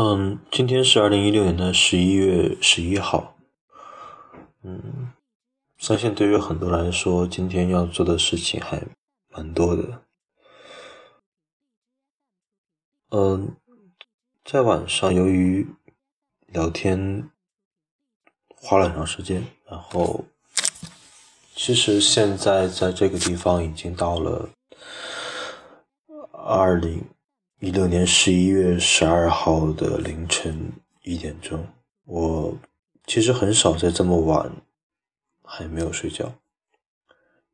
嗯，今天是二零一六年的十一月十一号。嗯，相信对于很多来说，今天要做的事情还蛮多的。嗯，在晚上由于聊天花了很长时间，然后其实现在在这个地方已经到了二零。一六年十一月十二号的凌晨一点钟，我其实很少在这么晚还没有睡觉，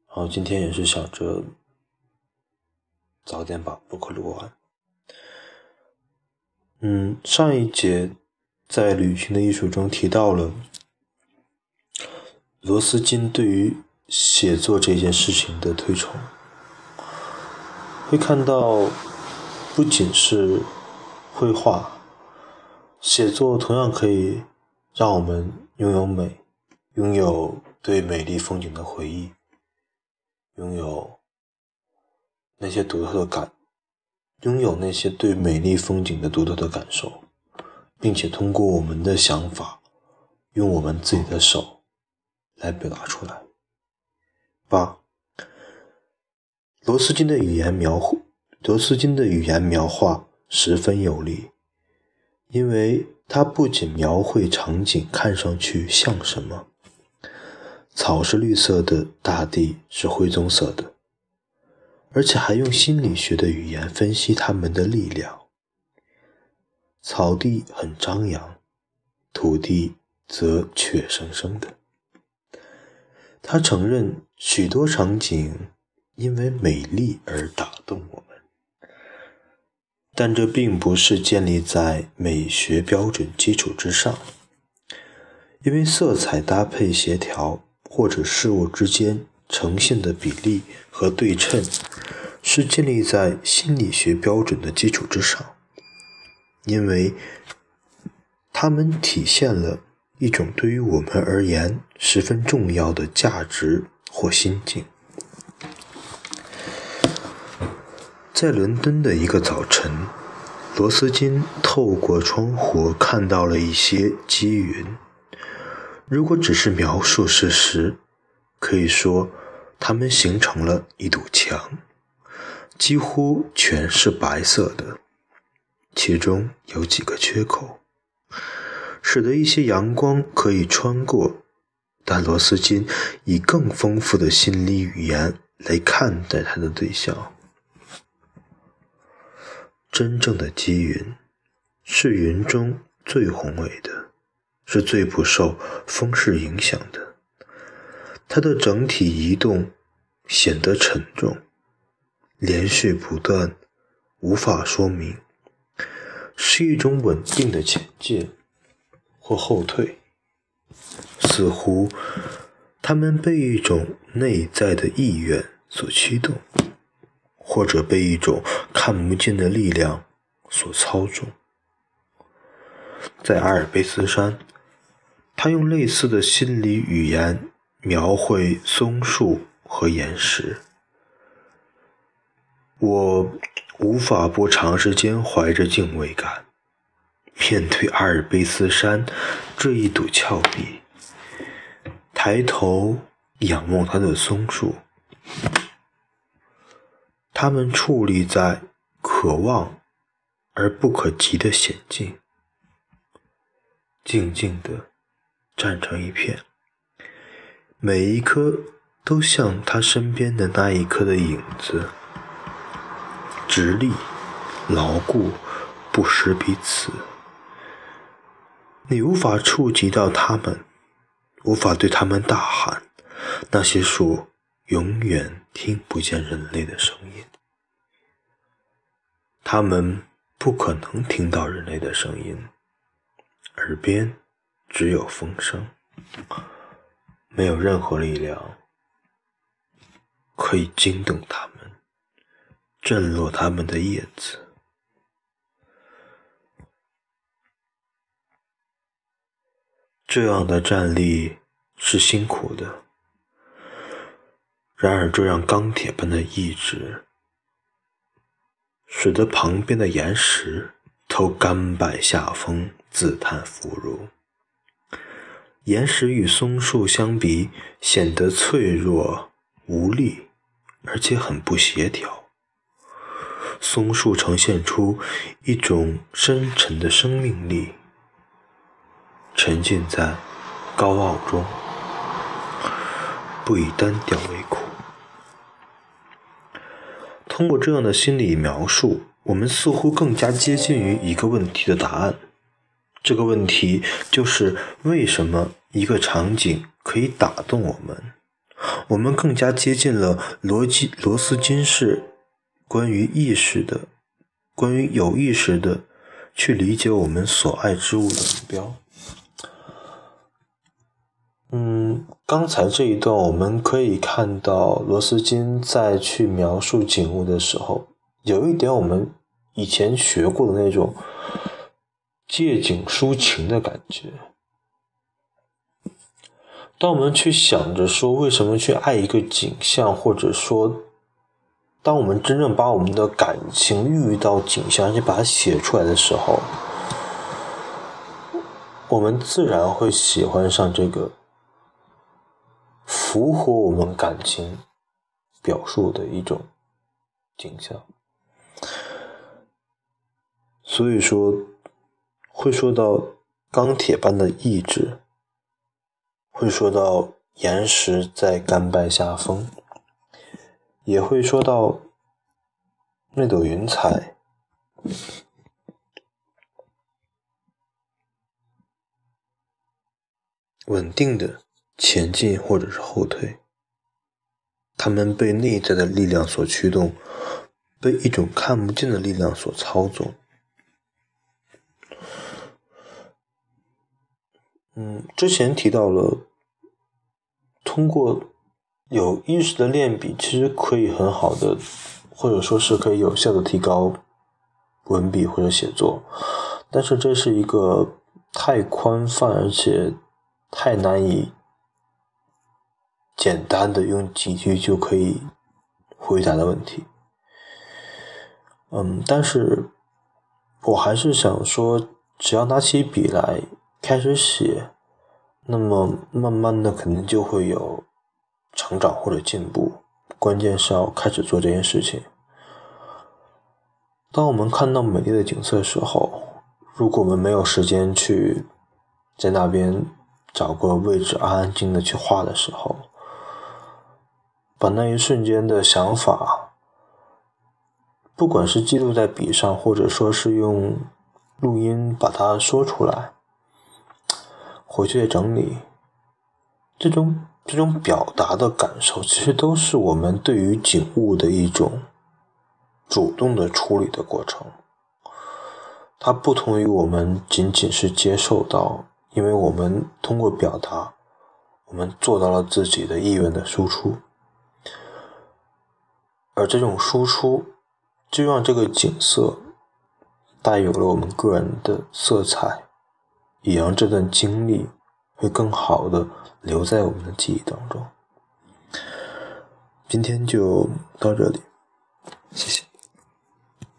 然后今天也是想着早点把播客录完。嗯，上一节在《旅行的艺术》中提到了罗斯金对于写作这件事情的推崇，会看到。不仅是绘画，写作同样可以让我们拥有美，拥有对美丽风景的回忆，拥有那些独特的感，拥有那些对美丽风景的独特的感受，并且通过我们的想法，用我们自己的手来表达出来。八，罗斯金的语言描绘。德斯金的语言描画十分有力，因为他不仅描绘场景看上去像什么，草是绿色的，大地是灰棕色的，而且还用心理学的语言分析它们的力量。草地很张扬，土地则怯生生的。他承认许多场景因为美丽而打动我们。但这并不是建立在美学标准基础之上，因为色彩搭配协调或者事物之间呈现的比例和对称，是建立在心理学标准的基础之上，因为它们体现了一种对于我们而言十分重要的价值或心境。在伦敦的一个早晨，罗斯金透过窗户看到了一些积云。如果只是描述事实，可以说它们形成了一堵墙，几乎全是白色的，其中有几个缺口，使得一些阳光可以穿过。但罗斯金以更丰富的心理语言来看待他的对象。真正的积云是云中最宏伟的，是最不受风势影响的。它的整体移动显得沉重，连续不断，无法说明是一种稳定的前进或后退。似乎他们被一种内在的意愿所驱动。或者被一种看不见的力量所操纵。在阿尔卑斯山，他用类似的心理语言描绘松树和岩石。我无法不长时间怀着敬畏感面对阿尔卑斯山这一堵峭壁，抬头仰望它的松树。他们矗立在可望而不可及的险境，静静地站成一片，每一颗都像他身边的那一颗的影子，直立、牢固、不识彼此。你无法触及到他们，无法对他们大喊，那些树。永远听不见人类的声音，他们不可能听到人类的声音，耳边只有风声，没有任何力量可以惊动他们，震落他们的叶子。这样的站立是辛苦的。然而，这样钢铁般的意志，使得旁边的岩石都甘拜下风，自叹弗如。岩石与松树相比，显得脆弱无力，而且很不协调。松树呈现出一种深沉的生命力，沉浸在高傲中，不以单调为苦。通过这样的心理描述，我们似乎更加接近于一个问题的答案。这个问题就是为什么一个场景可以打动我们？我们更加接近了逻辑罗斯金式。关于意识的，关于有意识的去理解我们所爱之物的目标。嗯，刚才这一段我们可以看到，罗斯金在去描述景物的时候，有一点我们以前学过的那种借景抒情的感觉。当我们去想着说为什么去爱一个景象，或者说。当我们真正把我们的感情遇到景象，而且把它写出来的时候，我们自然会喜欢上这个符合我们感情表述的一种景象。所以说，会说到钢铁般的意志，会说到岩石在甘拜下风。也会说到那朵云彩，稳定的前进或者是后退，他们被内在的力量所驱动，被一种看不见的力量所操纵。嗯，之前提到了通过。有意识的练笔其实可以很好的，或者说是可以有效的提高文笔或者写作，但是这是一个太宽泛而且太难以简单的用几句就可以回答的问题。嗯，但是我还是想说，只要拿起笔来开始写，那么慢慢的肯定就会有。成长或者进步，关键是要开始做这件事情。当我们看到美丽的景色的时候，如果我们没有时间去在那边找个位置安安静的去画的时候，把那一瞬间的想法，不管是记录在笔上，或者说是用录音把它说出来，回去整理，这种。这种表达的感受，其实都是我们对于景物的一种主动的处理的过程。它不同于我们仅仅是接受到，因为我们通过表达，我们做到了自己的意愿的输出，而这种输出就让这个景色带有了我们个人的色彩，也让这段经历会更好的。留在我们的记忆当中。今天就到这里，谢谢。